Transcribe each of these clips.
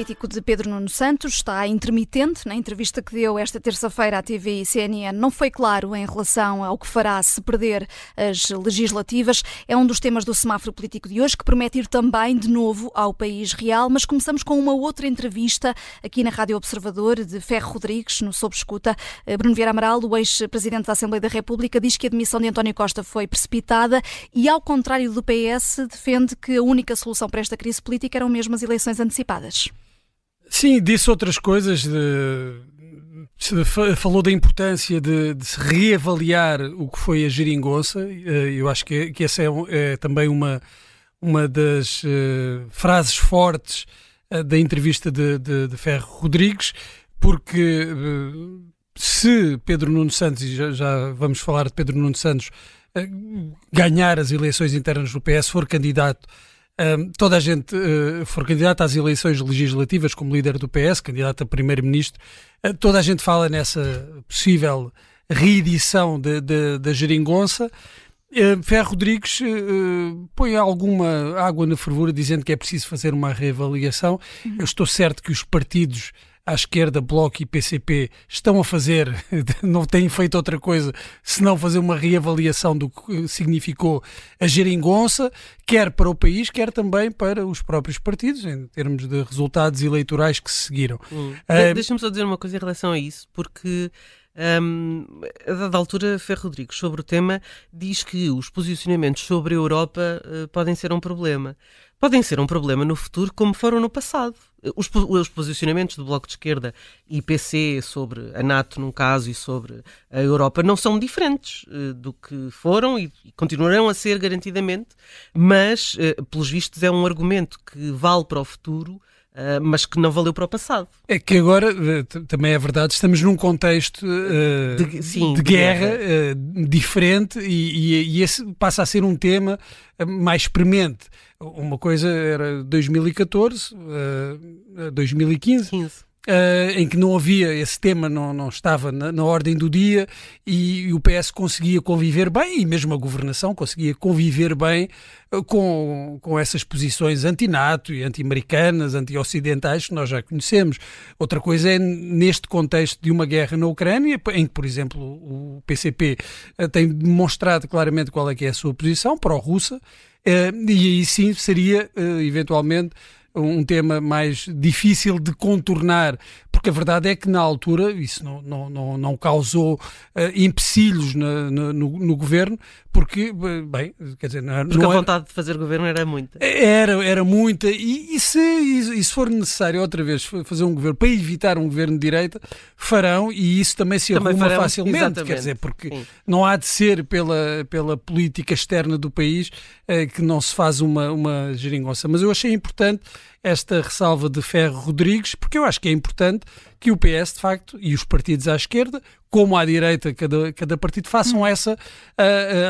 político de Pedro Nuno Santos está intermitente. Na entrevista que deu esta terça-feira à TV e CNN, não foi claro em relação ao que fará se perder as legislativas. É um dos temas do semáforo político de hoje, que promete ir também de novo ao país real. Mas começamos com uma outra entrevista aqui na Rádio Observador de Ferro Rodrigues, no Sob Escuta. Eh, Bruno Vieira Amaral, o ex-presidente da Assembleia da República, diz que a demissão de António Costa foi precipitada e, ao contrário do PS, defende que a única solução para esta crise política eram mesmo as eleições antecipadas. Sim, disse outras coisas. De, falou da importância de, de, se reavaliar o que foi a geringonça. Eh, eu acho que, que essa é, é, também uma, uma das uh, frases fortes uh, da entrevista de, de, de, Ferro Rodrigues, porque uh, se Pedro Nuno Santos, e já, já, vamos falar de Pedro Nuno Santos, ganhar as eleições internas do PS, for candidato toda a gente uh, for candidato às eleições legislativas como líder do PS, candidato a primeiro-ministro, uh, toda a gente fala nessa possível reedição da geringonça. Uh, Ferro Rodrigues põe alguma água na fervura dizendo que é preciso fazer uma reavaliação. Uhum. Eu estou certo que os partidos à esquerda, Bloco e PCP, estão a fazer, não têm feito outra coisa senão fazer uma reavaliação do que significou a geringonça, quer para o país, quer também para os próprios partidos, em termos de resultados eleitorais que se seguiram. Hum. Uh, Deixa-me só dizer uma coisa em relação a isso, porque. Um, a dada altura, Ferro Rodrigues, sobre o tema, diz que os posicionamentos sobre a Europa uh, podem ser um problema podem ser um problema no futuro, como foram no passado. Os, os, posicionamentos do Bloco de Esquerda e PC sobre a NATO, num caso, e sobre a Europa, não são diferentes uh, do que foram e, e, continuarão a ser garantidamente, mas, uh, pelos vistos, é um argumento que vale para o futuro. Uh, mas que não valeu para o passado. É que agora, também é verdade, estamos num contexto de, sim, de, guerra, guerra. diferente e, e, e esse passa a ser um tema mais premente. Uma coisa era 2014, uh, 2015. 15. Uh, em que não havia esse tema, não, não estava na, na ordem do dia e, e, o PS conseguia conviver bem, e mesmo a governação conseguia conviver bem uh, com, com essas posições anti-NATO e anti-americanas, anti-ocidentais que nós já conhecemos. Outra coisa é neste contexto de uma guerra na Ucrânia, em que, por exemplo, o PCP uh, tem demonstrado claramente qual é que é a sua posição pró-russa e aí sim seria, eventualmente, um tema mais difícil de contornar, porque a verdade é que na altura isso não, não, não, não causou uh, empecilhos no, no, no, governo, porque, bem, quer dizer, não, porque não a vontade era, de fazer governo era muita. Era, era muita, e, e, se, e, se for necessário outra vez fazer um governo para evitar um governo de direita, farão, e isso também se também arruma farão, facilmente, exatamente. quer dizer, porque Sim. não há de ser pela, pela política externa do país uh, que não se faz uma, uma geringonça. Mas eu achei importante esta ressalva de Ferro Rodrigues, porque eu acho que é importante que o PS, de facto, e os partidos à esquerda, como à direita, cada, cada partido, façam hum. essa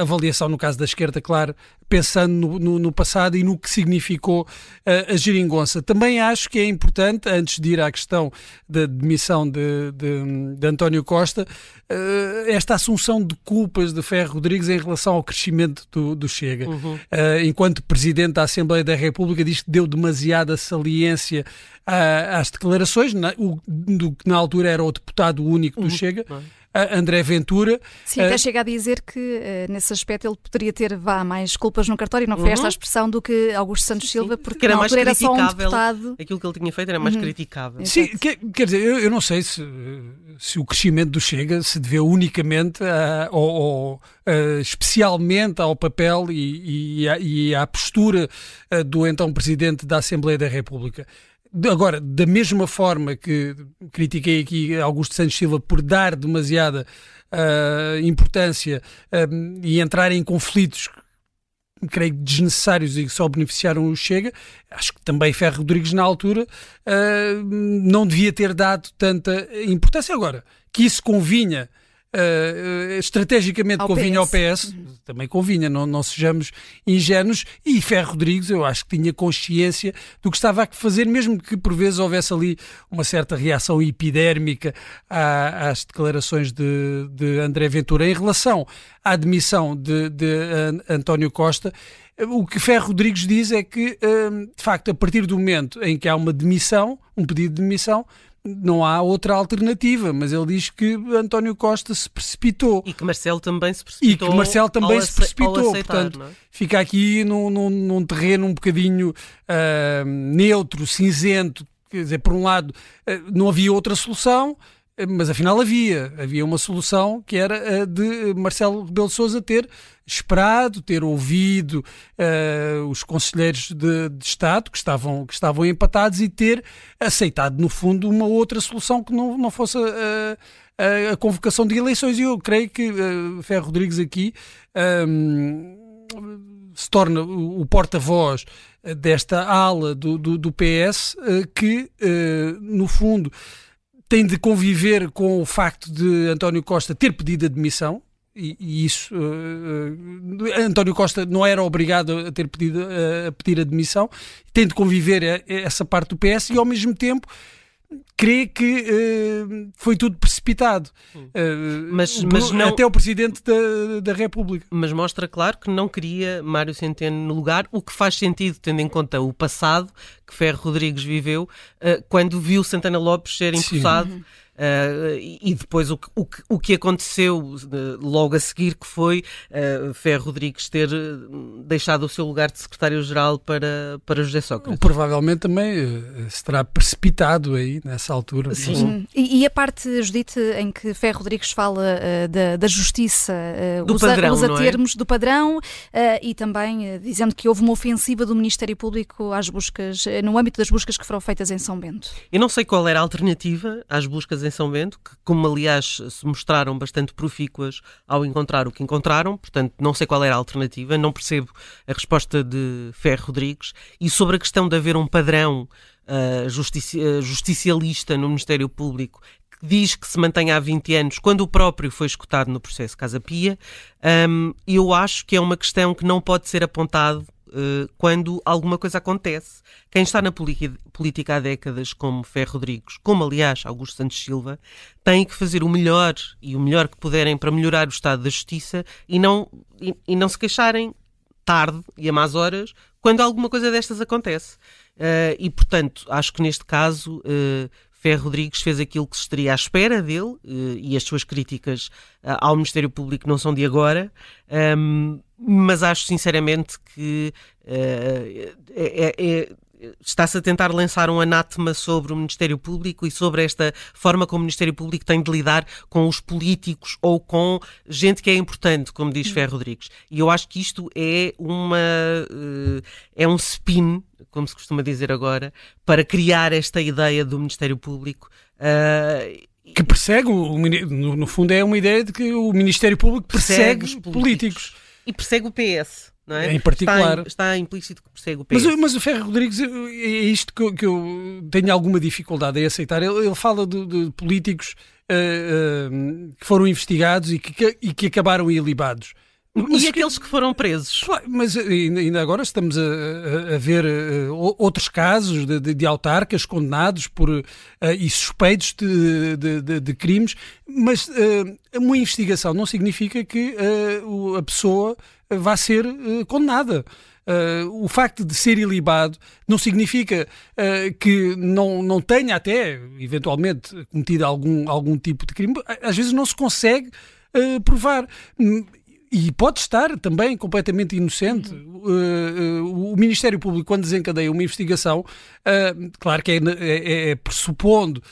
avaliação, no caso da esquerda, claro, pensando no, no, no passado e no que significou uh, a geringonça. Também acho que é importante, antes de ir à questão da demissão de, de, de António Costa, uh, esta assunção de culpas de Ferro Rodrigues em relação ao crescimento do, do Chega. Uhum. enquanto Presidente da Assembleia da República, diz que deu demasiada saliência às declarações, na, o, do que na altura era o deputado único do uhum. Chega. André Ventura. Sim, até uh, chega a dizer que uh, nesse aspecto ele poderia ter vá, mais culpas no cartório, não foi uhum. esta a expressão do que Augusto Santos sim, Silva, porque era na altura era só um deputado. Aquilo que ele tinha feito era mais uhum. criticável. Sim, quer, quer dizer, eu, eu, não sei se, se o crescimento do Chega se deveu unicamente a, ou, ou especialmente ao papel e, e, e à postura do então Presidente da Assembleia da República. Agora, da mesma forma que critiquei aqui Augusto Santos Silva por dar demasiada uh, importância uh, e entrar em conflitos creio desnecessários e que só beneficiaram o Chega, acho que também Ferro Rodrigues na altura uh, não devia ter dado tanta importância. Agora, que isso convinha Uh, estrategicamente ao convinha PS. ao PS, uhum. também convinha, não, não sejamos ingênuos. E Ferro Rodrigues, eu acho que tinha consciência do que estava a fazer, mesmo que por vezes houvesse ali uma certa reação epidérmica às declarações de, de André Ventura em relação à admissão de, de António Costa. o que Ferro Rodrigues diz é que, de facto, a partir do momento em que há uma demissão, um pedido de demissão, não há outra alternativa, mas ele diz que António Costa se precipitou. E que Marcelo também se precipitou. E que Marcelo também se precipitou. Aceitar, Portanto, é? fica aqui num, num, num, terreno um bocadinho uh, neutro, cinzento. Quer dizer, por um lado, uh, não havia outra solução, mas afinal havia. Havia uma solução que era a de Marcelo Rebelo de Sousa ter esperado, ter ouvido uh, os conselheiros de, de, Estado que estavam, que estavam empatados e ter aceitado, no fundo, uma outra solução que não, não fosse a, a, a convocação de eleições. E eu creio que uh, Ferro Rodrigues aqui um, ehm, se torna o, porta-voz desta ala do, do, do PS uh, que, no fundo, tem de conviver com o facto de António Costa ter pedido admissão. E, e isso uh, António Costa não era obrigado a ter pedido uh, a pedir admissão, tem de conviver a, a essa parte do PS e ao mesmo tempo crê que uh, foi tudo precipitado. Uh, mas, mas não, até o Presidente da, da República. Mas mostra, claro, que não queria Mário Centeno no lugar, o que faz sentido, tendo em conta o passado que Ferro Rodrigues viveu, uh, quando viu Santana Lopes ser impulsado. Uh, e depois o que, o, que, o que aconteceu uh, logo a seguir, que foi uh, Ferro Rodrigues ter deixado o seu lugar de secretário-geral para, para José Sócrates. Provavelmente também se terá precipitado aí nessa altura. Sim. E, e, a parte, Judite, em que Ferro Rodrigues fala da, da justiça, do usa, padrão, usa é? termos do padrão e também dizendo que houve uma ofensiva do Ministério Público às buscas, no âmbito das buscas que foram feitas em São Bento. Eu não sei qual era a alternativa às buscas em em São Bento, que, como aliás se mostraram bastante profícuas ao encontrar o que encontraram, portanto, não sei qual era a alternativa, não percebo a resposta de Ferro Rodrigues. E sobre a questão de haver um padrão uh, justici uh, justicialista no Ministério Público que diz que se mantém há 20 anos, quando o próprio foi escutado no processo Casa Pia, um, eu acho que é uma questão que não pode ser apontado quando alguma coisa acontece. Quem está na política há décadas, como Ferro Rodrigues, como aliás Augusto Santos Silva, tem que fazer o melhor e o melhor que puderem para melhorar o estado da justiça e não, e, e não se queixarem tarde e a más horas quando alguma coisa destas acontece. Uh, e, portanto, acho que neste caso uh, Ferro Rodrigues fez aquilo que se estaria à espera dele uh, e as suas críticas ao Ministério Público não são de agora. Ehm, mas acho sinceramente que uh, é, é, está-se a tentar lançar um anátema sobre o Ministério Público e sobre esta forma como o Ministério Público tem de lidar com os políticos ou com gente que é importante, como diz Ferro Rodrigues. E eu acho que isto é uma uh, é um spin, como se costuma dizer agora, para criar esta ideia do Ministério Público. Uh, que persegue, no, fundo, é uma ideia de que o Ministério Público persegue, persegue os políticos. políticos e persegue o PS. É? Em particular. Está, está, implícito que persegue o PS. Mas, mas o Ferro Rodrigues, é isto que eu, que eu, tenho alguma dificuldade em aceitar. Ele, ele fala de, de políticos uh, uh, que foram investigados e que, e que acabaram ilibados. Mas e aqueles que foram presos? Mas ainda agora estamos a, a, a ver uh, outros casos de, de, de, autarcas condenados por, uh, e suspeitos de, de, de crimes, mas uh, uma investigação não significa que a pessoa vá ser condenada. Uh, o facto de ser ilibado não significa uh, que não, não tenha até, eventualmente, cometido algum, algum tipo de crime. Às vezes não se consegue uh, provar e pode estar também completamente inocente. Uhum. Uh, uh, o Ministério Público, quando desencadeia uma investigação, uh, claro que é, é, é pressupondo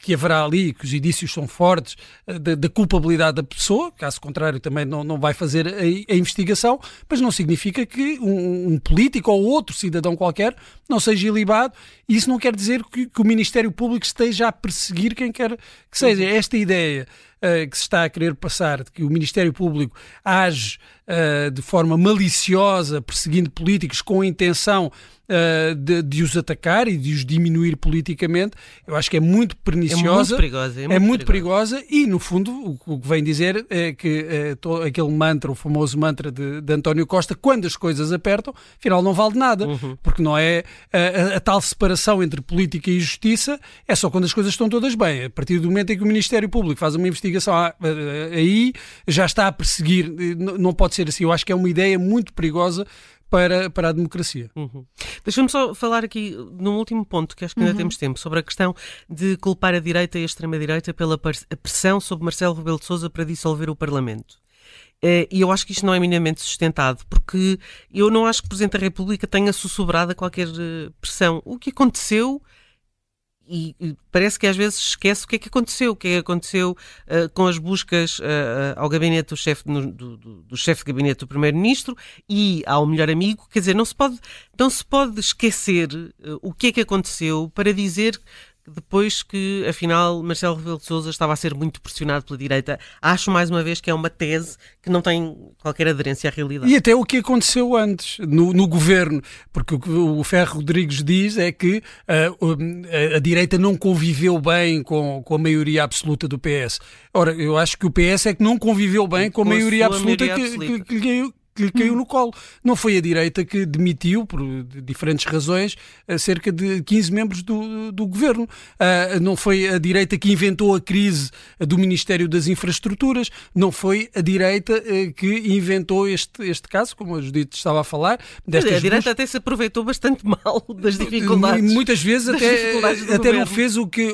que haverá ali, que os indícios são fortes, da, da, culpabilidade da pessoa, caso contrário também não, não vai fazer a, a investigação, mas não significa que um, um, político ou outro cidadão qualquer não seja ilibado, isso não quer dizer que, que o Ministério Público esteja a perseguir quem quer que seja. Uhum. Esta ideia uh, que se está a querer passar, de que o Ministério Público age uh, de forma maliciosa, perseguindo políticos com a intenção uh, de, de, os atacar e de os diminuir politicamente, eu acho que é muito perniciosa. É muito perigosa. É muito, é muito perigosa. perigosa. e, no fundo, o, o, que vem dizer é que uh, aquele mantra, o famoso mantra de, de, António Costa, quando as coisas apertam, afinal não vale nada, uhum. porque não é a, a, tal separação entre política e justiça, é só quando as coisas estão todas bem. A partir do momento em que o Ministério Público faz uma investigação ah, aí, já está a perseguir, não pode ser assim. Eu acho que é uma ideia muito perigosa para, para a democracia. Uhum. Deixa-me só falar aqui num último ponto, que acho que ainda uhum. temos tempo, sobre a questão de culpar a direita e a extrema-direita pela pressão sobre Marcelo Rebelo de Sousa para dissolver o Parlamento. Uh, e eu acho que isto não é minimamente sustentado, porque eu não acho que o Presidente da República tenha sussurrado a qualquer uh, pressão. O que aconteceu e, parece que às vezes esquece o que é que aconteceu, o que é que aconteceu uh, com as buscas uh, ao gabinete do chefe do, do, do chefe de gabinete do primeiro-ministro e ao melhor amigo, quer dizer, não se pode não se pode esquecer uh, o que é que aconteceu para dizer depois que, afinal, Marcelo Rebelo de Sousa estava a ser muito pressionado pela direita. Acho, mais uma vez, que é uma tese que não tem qualquer aderência à realidade. E até o que aconteceu antes, no, no governo, porque o que o Ferro Rodrigues diz é que uh, a, a, direita não conviveu bem com, com a maioria absoluta do PS. Ora, eu acho que o PS é que não conviveu bem com, com a maioria absoluta, maioria absoluta. Que, que, que, que lhe caiu no colo. Não foi a direita que demitiu, por diferentes razões, cerca de 15 membros do, do governo. Uh, não foi a direita que inventou a crise do Ministério das Infraestruturas. Não foi a direita uh, que inventou este, este caso, como a Judite estava a falar. a direita duas... até se aproveitou bastante mal das dificuldades. Muitas vezes até, até não fez o que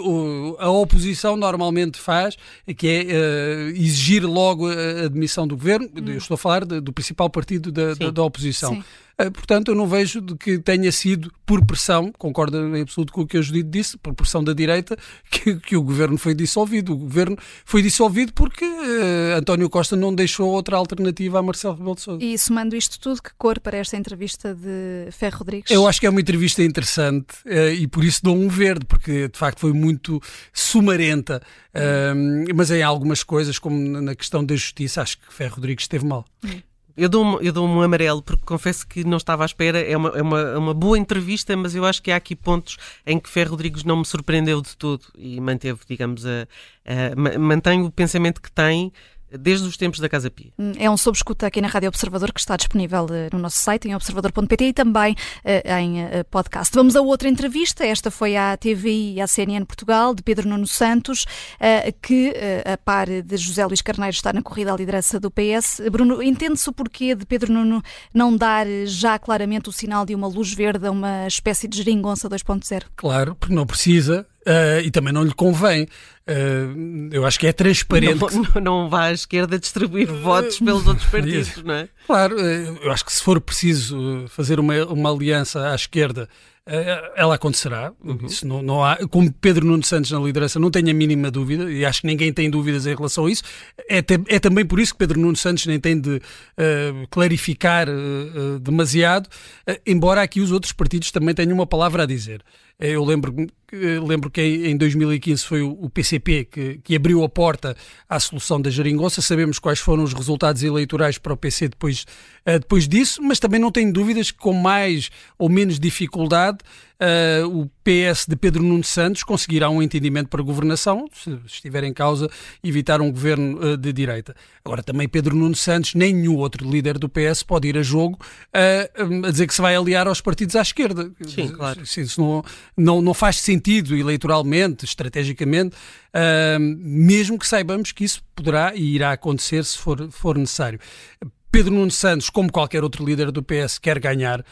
a oposição normalmente faz, que é exigir logo a admissão do governo. Hum. Eu estou a falar do principal partido da, da, da oposição. Sim. Eh, portanto, eu não vejo de que tenha sido por pressão, concordo em absoluto com o que a Judite disse, por pressão da direita, que, que o governo foi dissolvido. O governo foi dissolvido porque uh, António Costa não deixou outra alternativa a Marcelo Rebelo de Sousa. E somando isto tudo, que cor para esta entrevista de Ferro Rodrigues? Eu acho que é uma entrevista interessante uh, e por isso dou um verde, porque de facto foi muito sumarenta. Uh, mas em algumas coisas, como na questão da justiça, acho que Ferro Rodrigues esteve mal. Hum. Eu dou, eu dou um amarelo porque confesso que não estava à espera. É uma, é uma, é uma boa entrevista, mas eu acho que há aqui pontos em que Ferro Rodrigues não me surpreendeu de todo e manteve, digamos, a, a, mantém o pensamento que tem desde os tempos da Casa Pia. Hum, é um sob escuta aqui na Rádio Observador que está disponível eh, no nosso site em observador.pt e também uh, em uh, podcast. Vamos a outra entrevista. Esta foi à TV e à CNN Portugal de Pedro Nuno Santos, que a par de José Luís Carneiro está na corrida à liderança do PS. Bruno, entende-se o porquê de Pedro Nuno não dar já claramente o sinal de uma luz verde a uma espécie de geringonça 2.0? Claro, porque não precisa. Uh, e também não lhe convém. Uh, eu acho que é transparente. Não, não, não vá à esquerda distribuir uh, votos pelos outros partidos, não é? Claro, eu acho que se for preciso fazer uma, uma aliança à esquerda, ela acontecerá. Uhum. Não, não há, como Pedro Nuno Santos na liderança, não tenho a mínima dúvida, e acho que ninguém tem dúvidas em relação a isso. É, te, é também por isso que Pedro Nuno Santos nem tem de clarificar demasiado, embora aqui os outros partidos também tenham uma palavra a dizer. Eu lembro, lembro que em 2015 foi o PCP que, que abriu a porta à solução da geringonça. Sabemos quais foram os resultados eleitorais para o PC depois, eh, depois disso, mas também não tenho dúvidas que com mais ou menos dificuldade uh, o PS de Pedro Nuno Santos conseguirá um entendimento para a governação, se estiver em causa evitar um governo uh, de direita. Agora, também Pedro Nuno Santos, nem nenhum outro líder do PS pode ir a jogo uh, a dizer que se vai aliar aos partidos à esquerda. Sim, claro. Isso não, não, não faz sentido eleitoralmente, estrategicamente, mesmo que saibamos que isso poderá e irá acontecer se for, for necessário. Pedro Nuno Santos, como qualquer outro líder do PS, quer ganhar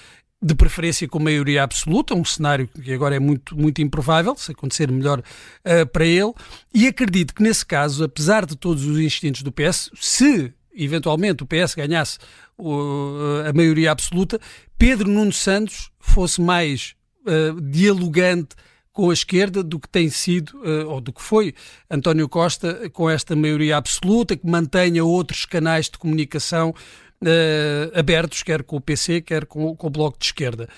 de preferência com maioria absoluta, um cenário que agora é muito, muito improvável, se acontecer melhor uh, para ele, e acredito que nesse caso, apesar de todos os instintos do PS, se eventualmente o PS ganhasse uh, a maioria absoluta, Pedro Nuno Santos fosse mais uh, dialogante com a esquerda do que tem sido, ou do que foi António Costa com esta maioria absoluta, que mantenha outros canais de comunicação uh, abertos, quer com o PC, quer com, com o Bloco de Esquerda.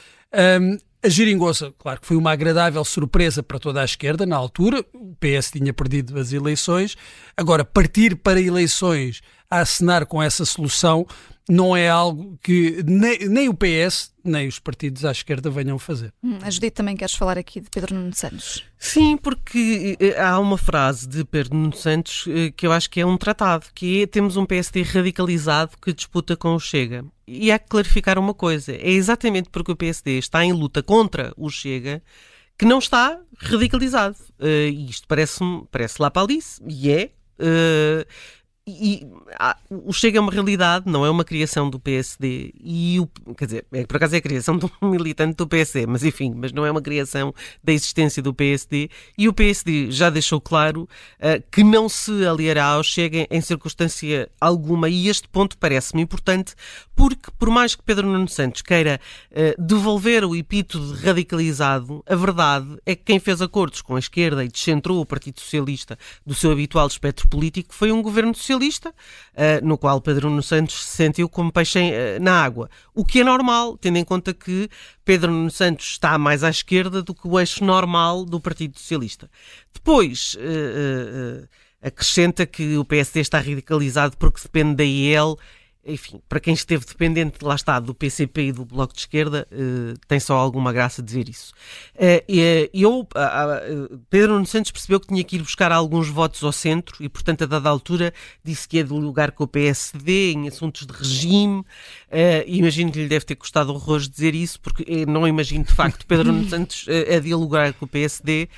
Um, a geringonça, claro que foi uma agradável surpresa para toda a esquerda na altura, o PS tinha perdido as eleições, agora partir para eleições a assinar com essa solução não é algo que nem, nem, o PS nem os partidos à esquerda venham fazer. Hum, a Judite também queres falar aqui de Pedro Nuno Santos? Sim, porque eh, há uma frase de Pedro Nuno Santos eh, que eu acho que é um tratado, que é temos um PSD radicalizado que disputa com o Chega. E há que clarificar uma coisa, é exatamente porque o PSD está em luta contra o Chega que não está radicalizado. Uh, isto parece, parece lá para Alice, e é. Uh, e ah, o Chega é uma realidade, não é uma criação do PSD. E o, quer dizer, é, por acaso é a criação de um militante do PSD, mas enfim, mas não é uma criação da existência do PSD. E o PSD já deixou claro uh, que não se aliará ao Chega em circunstância alguma. E este ponto parece-me importante, porque por mais que Pedro Nuno Santos queira uh, devolver o epíteto de radicalizado, a verdade é que quem fez acordos com a esquerda e descentrou o Partido Socialista do seu habitual espectro político foi um governo socialista socialista, uh, no qual Pedro Santos se sentiu como peixe uh, na água. O que é normal, tendo em conta que Pedro Nuno Santos está mais à esquerda do que o eixo normal do Partido Socialista. Depois, uh, acrescenta que o PSD está radicalizado porque depende da IEL enfim, para quem esteve dependente, lá está, do PCP e do Bloco de Esquerda, uh, tem só alguma graça dizer isso. Uh, eu, uh, Pedro Nuno Santos percebeu que tinha que ir buscar alguns votos ao centro e, portanto, a dada altura, disse que ia dialogar com o PSD em assuntos de regime. imagino que lhe deve ter custado horrores dizer isso, porque não imagino, de facto, Pedro Nuno Santos a dialogar com o PSD.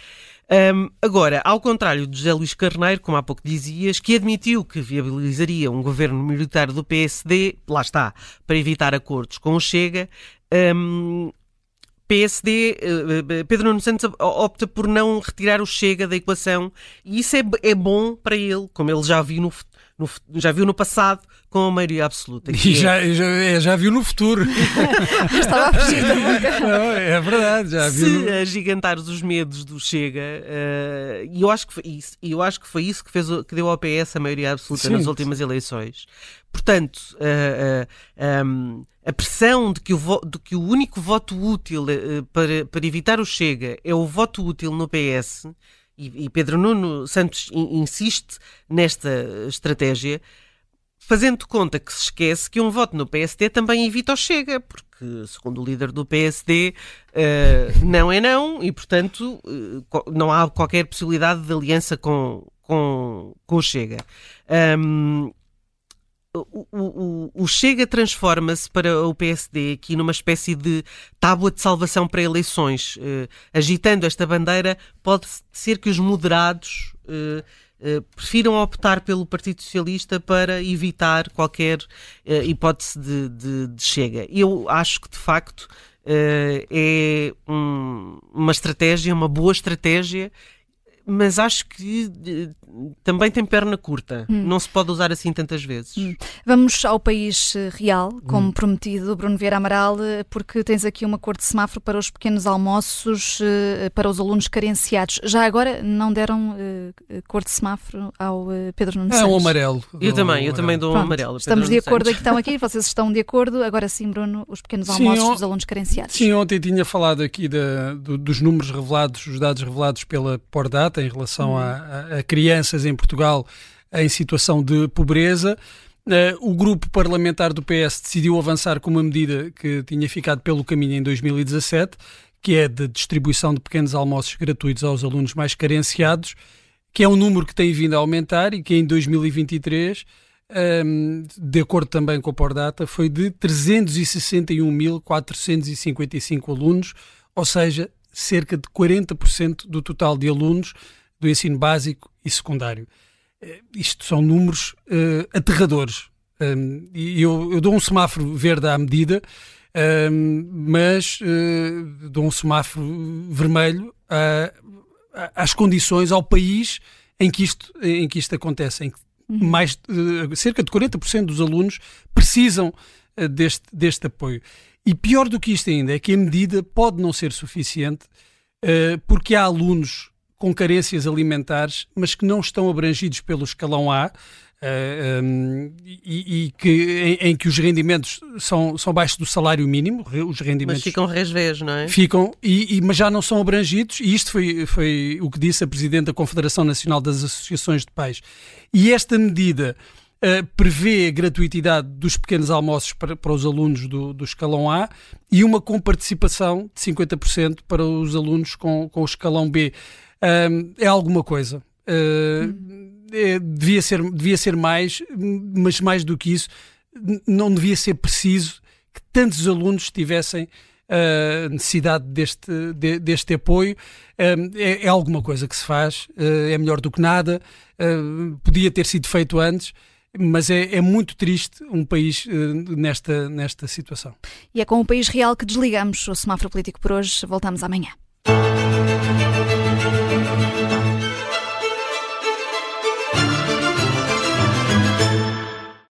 Um, agora, ao contrário de José Luís Carneiro, como há pouco dizias, que admitiu que viabilizaria um governo militar do PSD, lá está, para evitar acordos com o Chega, um, PSD, eh, Pedro Nuno Santos opta por não retirar o Chega da equação e isso é, é bom para ele, como ele já viu no, no, já viu no passado com a maioria absoluta. E já, é... já, é, já, viu no futuro. Estava a fugir da boca. Não, é verdade, já viu. Se no... agigantares os medos do Chega, uh, e eu acho que foi isso, eu acho que foi isso que, fez, que deu ao PS a maioria absoluta Sim. nas últimas eleições. Portanto, uh, uh, um, a pressão de que, o de que o único voto útil para, para evitar o Chega é o voto útil no PS e, Pedro Nuno Santos insiste nesta estratégia, fazendo conta que se esquece que um voto no PSD também evita o Chega, porque, segundo o líder do PSD, uh, eh, não é não, e, portanto, uh, não há qualquer possibilidade de aliança com, com, com o Chega. Um, o, o, o, Chega transforma-se para o PSD aqui numa espécie de tábua de salvação para eleições. Uh, agitando esta bandeira, pode ser que os moderados uh, prefiram optar pelo Partido Socialista para evitar qualquer hipótese de, de, de, Chega. Eu acho que, de facto, é um, uma estratégia, uma boa estratégia mas acho que uh, também tem perna curta. Hum. Não se pode usar assim tantas vezes. Hum. Vamos ao país eh, real, como hum. prometido, Bruno Vieira Amaral, eh, porque tens aqui uma cor de semáforo para os pequenos almoços uh, para os alunos carenciados. Já agora não deram uh, cor de semáforo ao Pedro Nunes É um amarelo. Eu também, eu também dou um amarelo. Estamos de acordo aqui, estão aqui, vocês estão de acordo. Agora sim, Bruno, os pequenos almoços sim, dos alunos carenciados. Sim, ontem tinha falado aqui da, do, dos números revelados, os dados revelados pela Pordata em relação uhum. a, a, crianças em Portugal em situação de pobreza. Uh, o grupo parlamentar do PS decidiu avançar com uma medida que tinha ficado pelo caminho em 2017, que é de distribuição de pequenos almoços gratuitos aos alunos mais carenciados, que é um número que tem vindo a aumentar e que em 2023, um, ehm, de acordo também com a Pordata, foi de 361.455 alunos, ou seja, cerca de 40% do total de alunos do ensino básico e secundário. Uh, isto são números uh, aterradores. Um, e eu, eu, dou um semáforo verde à medida, um, mas uh, dou um semáforo vermelho às condições, ao país em que isto, em que isto acontece, em que uhum. mais, cerca de 40% dos alunos precisam deste, deste apoio. E pior do que isto ainda é que a medida pode não ser suficiente porque há alunos com carências alimentares, mas que não estão abrangidos pelo escalão A. Uh, eh, um, e, e, que, em, em, que os rendimentos são, são baixos do salário mínimo, os rendimentos... Mas ficam resvés, não é? Ficam, e, e, mas já não são abrangidos, e isto foi, foi o que disse a Presidente da Confederação Nacional das Associações de Pais. E esta medida uh, prevê a gratuitidade dos pequenos almoços para, para os alunos do, do escalão A e uma comparticipação de 50% para os alunos com, com o escalão B uh, é alguma coisa. Uh, é, devia, ser, devia ser mais, mas mais do que isso, não devia ser preciso que tantos alunos tivessem uh, necessidade deste, de, deste apoio. É, é, alguma coisa que se faz, é melhor do que nada, podia ter sido feito antes mas é, é, muito triste um país uh, nesta, nesta situação. E é com o país real que desligamos o semáforo político por hoje. Voltamos amanhã.